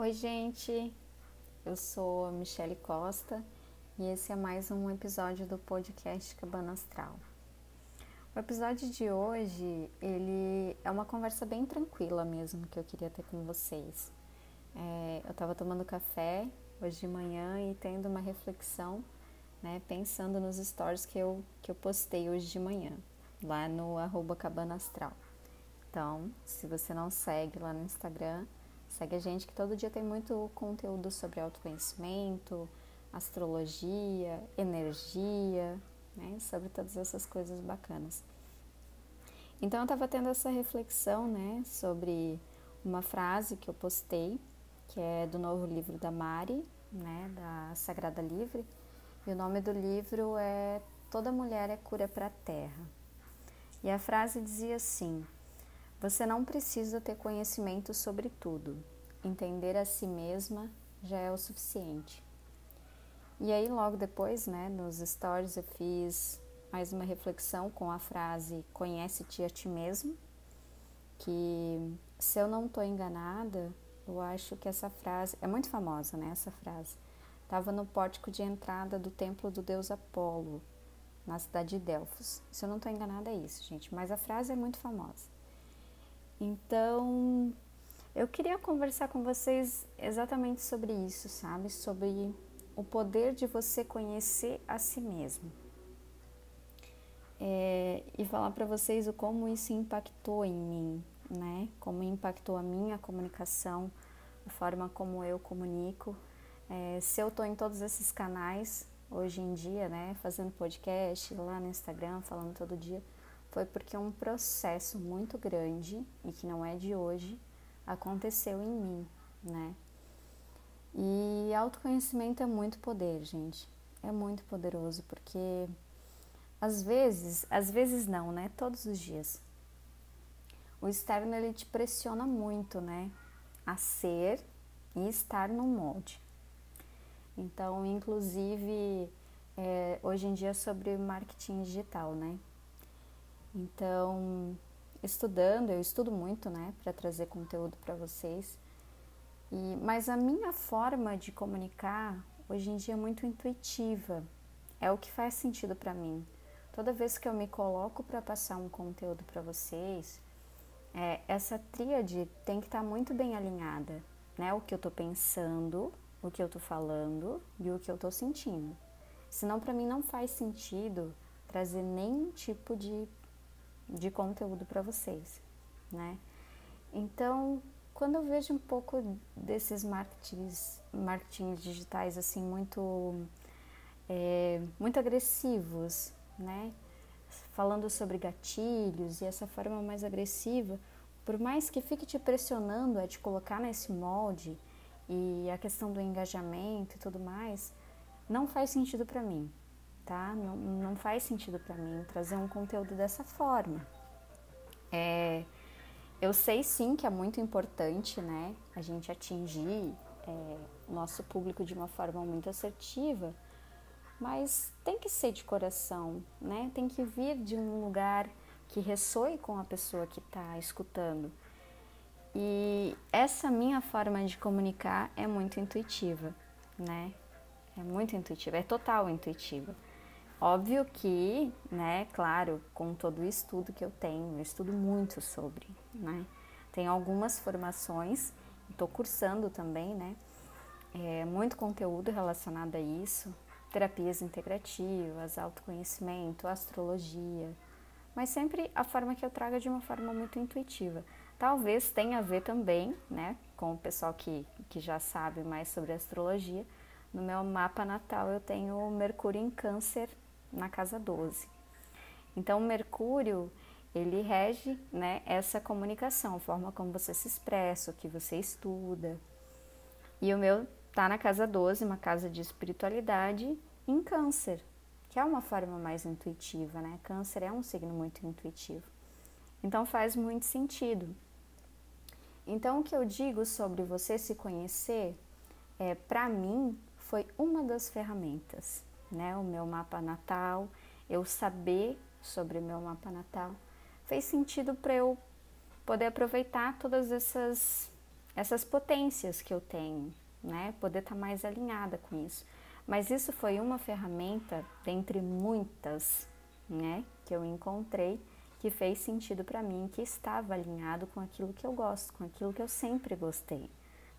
Oi, gente. Eu sou a Michele Costa e esse é mais um episódio do podcast Cabana Astral. O episódio de hoje, ele é uma conversa bem tranquila mesmo que eu queria ter com vocês. É, eu estava tomando café hoje de manhã e tendo uma reflexão, né, pensando nos stories que eu, que eu postei hoje de manhã, lá no arroba Cabana Astral. Então, se você não segue lá no Instagram, Segue a gente que todo dia tem muito conteúdo sobre autoconhecimento, astrologia, energia, né? Sobre todas essas coisas bacanas. Então eu estava tendo essa reflexão, né, sobre uma frase que eu postei, que é do novo livro da Mari, né, da Sagrada Livre, e o nome do livro é Toda Mulher é Cura para a Terra. E a frase dizia assim: você não precisa ter conhecimento sobre tudo. Entender a si mesma já é o suficiente. E aí, logo depois, né, nos stories, eu fiz mais uma reflexão com a frase Conhece-te a ti mesmo. Que, se eu não estou enganada, eu acho que essa frase é muito famosa, né? Essa frase estava no pórtico de entrada do templo do deus Apolo, na cidade de Delfos. Se eu não estou enganada, é isso, gente. Mas a frase é muito famosa. Então, eu queria conversar com vocês exatamente sobre isso, sabe? Sobre o poder de você conhecer a si mesmo. É, e falar para vocês o como isso impactou em mim, né? Como impactou a minha comunicação, a forma como eu comunico. É, se eu estou em todos esses canais hoje em dia, né? Fazendo podcast lá no Instagram, falando todo dia foi porque um processo muito grande e que não é de hoje aconteceu em mim, né? E autoconhecimento é muito poder, gente. É muito poderoso porque às vezes, às vezes não, né? Todos os dias. O externo ele te pressiona muito, né? A ser e estar no molde. Então, inclusive, é, hoje em dia é sobre marketing digital, né? Então, estudando, eu estudo muito, né, para trazer conteúdo para vocês. E, mas a minha forma de comunicar hoje em dia é muito intuitiva. É o que faz sentido para mim. Toda vez que eu me coloco para passar um conteúdo para vocês, é, essa tríade tem que estar tá muito bem alinhada, né? O que eu estou pensando, o que eu estou falando e o que eu estou sentindo. Senão, para mim, não faz sentido trazer nenhum tipo de de conteúdo para vocês, né? Então, quando eu vejo um pouco desses marketings, marketings digitais assim muito é, muito agressivos, né? Falando sobre gatilhos e essa forma mais agressiva, por mais que fique te pressionando a te colocar nesse molde e a questão do engajamento e tudo mais, não faz sentido para mim tá? Não, não faz sentido para mim trazer um conteúdo dessa forma. É, eu sei sim que é muito importante, né, a gente atingir é, nosso público de uma forma muito assertiva, mas tem que ser de coração, né? Tem que vir de um lugar que ressoe com a pessoa que está escutando. E essa minha forma de comunicar é muito intuitiva, né? É muito intuitiva, é total intuitiva. Óbvio que, né, claro, com todo o estudo que eu tenho, eu estudo muito sobre, né? Tenho algumas formações, estou cursando também, né? É, muito conteúdo relacionado a isso, terapias integrativas, autoconhecimento, astrologia, mas sempre a forma que eu trago é de uma forma muito intuitiva. Talvez tenha a ver também, né, com o pessoal que, que já sabe mais sobre astrologia. No meu mapa natal eu tenho Mercúrio em Câncer na casa 12. Então, Mercúrio, ele rege né, essa comunicação, a forma como você se expressa, o que você estuda. E o meu tá na casa 12, uma casa de espiritualidade, em Câncer, que é uma forma mais intuitiva, né? Câncer é um signo muito intuitivo. Então faz muito sentido. Então o que eu digo sobre você se conhecer, é, para mim, foi uma das ferramentas né, o meu mapa natal, eu saber sobre o meu mapa natal, fez sentido para eu poder aproveitar todas essas essas potências que eu tenho, né? Poder estar tá mais alinhada com isso. Mas isso foi uma ferramenta dentre muitas, né, que eu encontrei que fez sentido para mim, que estava alinhado com aquilo que eu gosto, com aquilo que eu sempre gostei.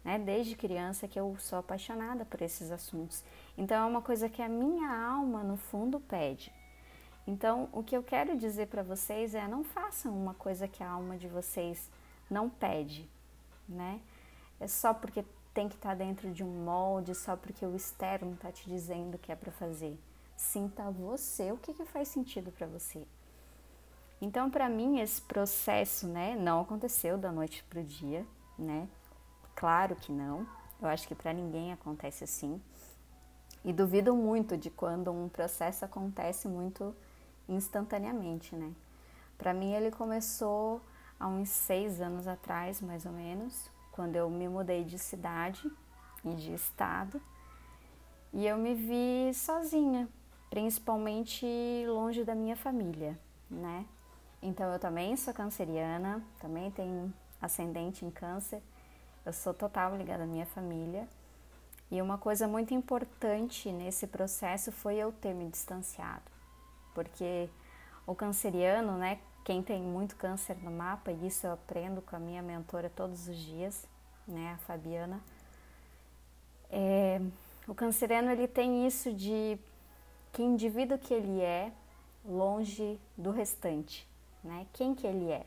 Né? Desde criança que eu sou apaixonada por esses assuntos. Então é uma coisa que a minha alma no fundo pede. Então, o que eu quero dizer para vocês é não façam uma coisa que a alma de vocês não pede, né? É só porque tem que estar tá dentro de um molde, só porque o externo está te dizendo que é para fazer. Sinta você o que, que faz sentido para você. Então, para mim, esse processo, né, não aconteceu da noite para o dia, né? Claro que não. Eu acho que para ninguém acontece assim. E duvido muito de quando um processo acontece muito instantaneamente, né? Para mim, ele começou há uns seis anos atrás, mais ou menos, quando eu me mudei de cidade e de estado. E eu me vi sozinha, principalmente longe da minha família, né? Então eu também sou canceriana, também tenho ascendente em câncer. Eu sou total ligada à minha família. E uma coisa muito importante nesse processo foi eu ter me distanciado. Porque o canceriano, né, quem tem muito câncer no mapa, e isso eu aprendo com a minha mentora todos os dias, né, a Fabiana. É, o canceriano ele tem isso de que indivíduo que ele é longe do restante, né? Quem que ele é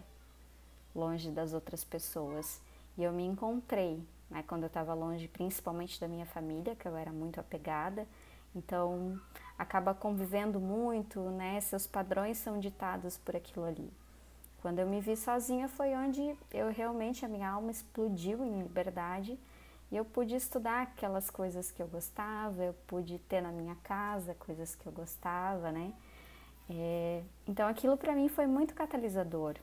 longe das outras pessoas. E eu me encontrei, né, quando eu estava longe, principalmente da minha família, que eu era muito apegada. Então, acaba convivendo muito, né? Seus padrões são ditados por aquilo ali. Quando eu me vi sozinha foi onde eu realmente a minha alma explodiu em liberdade e eu pude estudar aquelas coisas que eu gostava, eu pude ter na minha casa coisas que eu gostava, né? É, então aquilo para mim foi muito catalisador,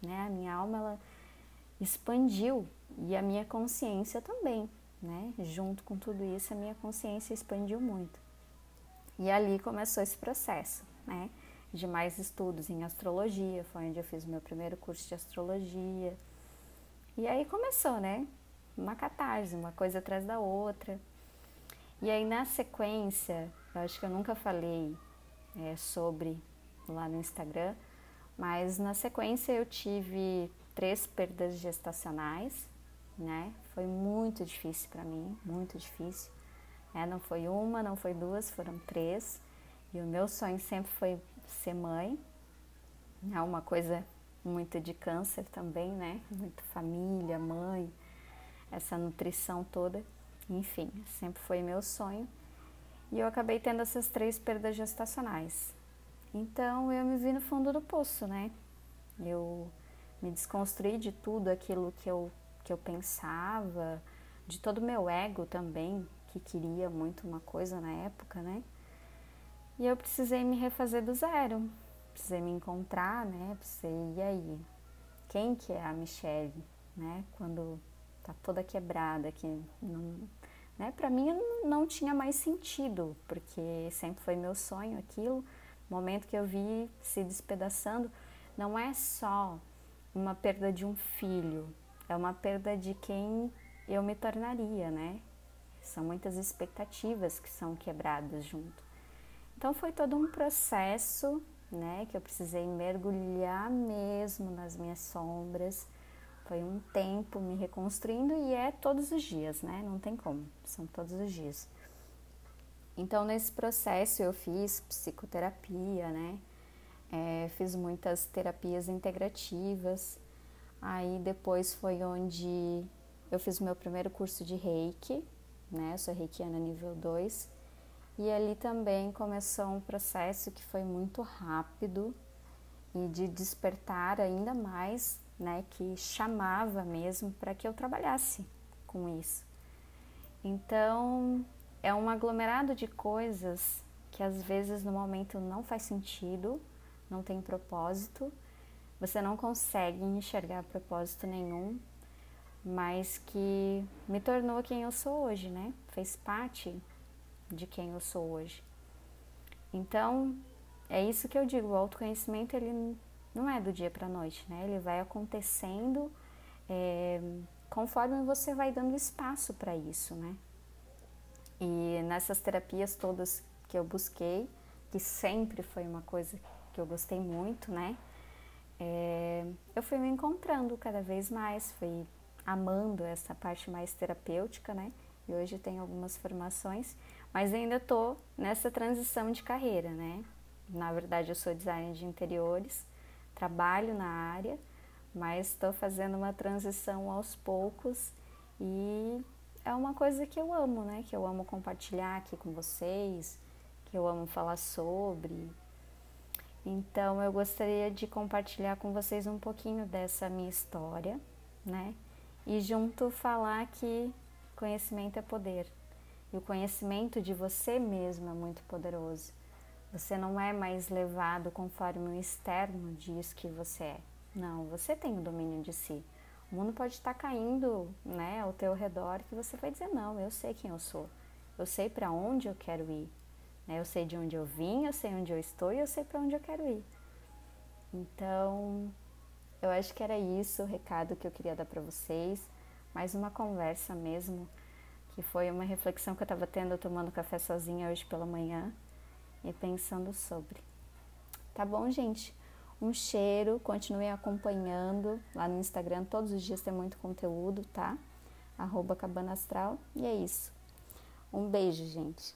né? A minha alma ela expandiu e a minha consciência também, né? Junto com tudo isso, a minha consciência expandiu muito. E ali começou esse processo, né? De mais estudos em astrologia, foi onde eu fiz o meu primeiro curso de astrologia. E aí começou, né? Uma catarse, uma coisa atrás da outra. E aí na sequência, eu acho que eu nunca falei é, sobre lá no Instagram, mas na sequência eu tive três perdas gestacionais, né? Foi muito difícil para mim, muito difícil. É, não foi uma, não foi duas, foram três. E o meu sonho sempre foi ser mãe. É uma coisa muito de câncer também, né? Muito família, mãe, essa nutrição toda. Enfim, sempre foi meu sonho. E eu acabei tendo essas três perdas gestacionais. Então eu me vi no fundo do poço, né? Eu me desconstruí de tudo aquilo que eu, que eu pensava, de todo o meu ego também, que queria muito uma coisa na época, né? E eu precisei me refazer do zero, precisei me encontrar, né? Precisei, e aí? Quem que é a Michelle, né? Quando tá toda quebrada, que não, né? Para mim não tinha mais sentido, porque sempre foi meu sonho aquilo. O momento que eu vi se despedaçando, não é só uma perda de um filho, é uma perda de quem eu me tornaria, né? São muitas expectativas que são quebradas junto. Então foi todo um processo, né, que eu precisei mergulhar mesmo nas minhas sombras. Foi um tempo me reconstruindo e é todos os dias, né? Não tem como, são todos os dias. Então nesse processo eu fiz psicoterapia, né? É, fiz muitas terapias integrativas. Aí depois foi onde eu fiz o meu primeiro curso de Reiki, né? Eu sou reikiana nível 2. E ali também começou um processo que foi muito rápido e de despertar ainda mais, né? Que chamava mesmo para que eu trabalhasse com isso. Então, é um aglomerado de coisas que às vezes no momento não faz sentido, não tem propósito, você não consegue enxergar propósito nenhum, mas que me tornou quem eu sou hoje, né? Fez parte de quem eu sou hoje. Então, é isso que eu digo, o autoconhecimento ele não é do dia para a noite, né? Ele vai acontecendo é, conforme você vai dando espaço para isso, né? E nessas terapias todas que eu busquei, que sempre foi uma coisa que eu gostei muito, né? É, eu fui me encontrando cada vez mais, fui amando essa parte mais terapêutica, né? E hoje tenho algumas formações, mas ainda estou nessa transição de carreira, né? Na verdade, eu sou designer de interiores, trabalho na área, mas estou fazendo uma transição aos poucos e é uma coisa que eu amo, né? Que eu amo compartilhar aqui com vocês, que eu amo falar sobre. Então eu gostaria de compartilhar com vocês um pouquinho dessa minha história, né? E junto falar que conhecimento é poder. E o conhecimento de você mesmo é muito poderoso. Você não é mais levado conforme o externo diz que você é. Não, você tem o domínio de si. O mundo pode estar caindo, né, ao teu redor que você vai dizer não, eu sei quem eu sou. Eu sei para onde eu quero ir. Né? Eu sei de onde eu vim, eu sei onde eu estou e eu sei para onde eu quero ir. Então, eu acho que era isso o recado que eu queria dar para vocês. Mais uma conversa mesmo, que foi uma reflexão que eu estava tendo tomando café sozinha hoje pela manhã e pensando sobre. Tá bom, gente? Um cheiro, continue acompanhando lá no Instagram, todos os dias tem muito conteúdo, tá? Arroba Cabana Astral. E é isso. Um beijo, gente.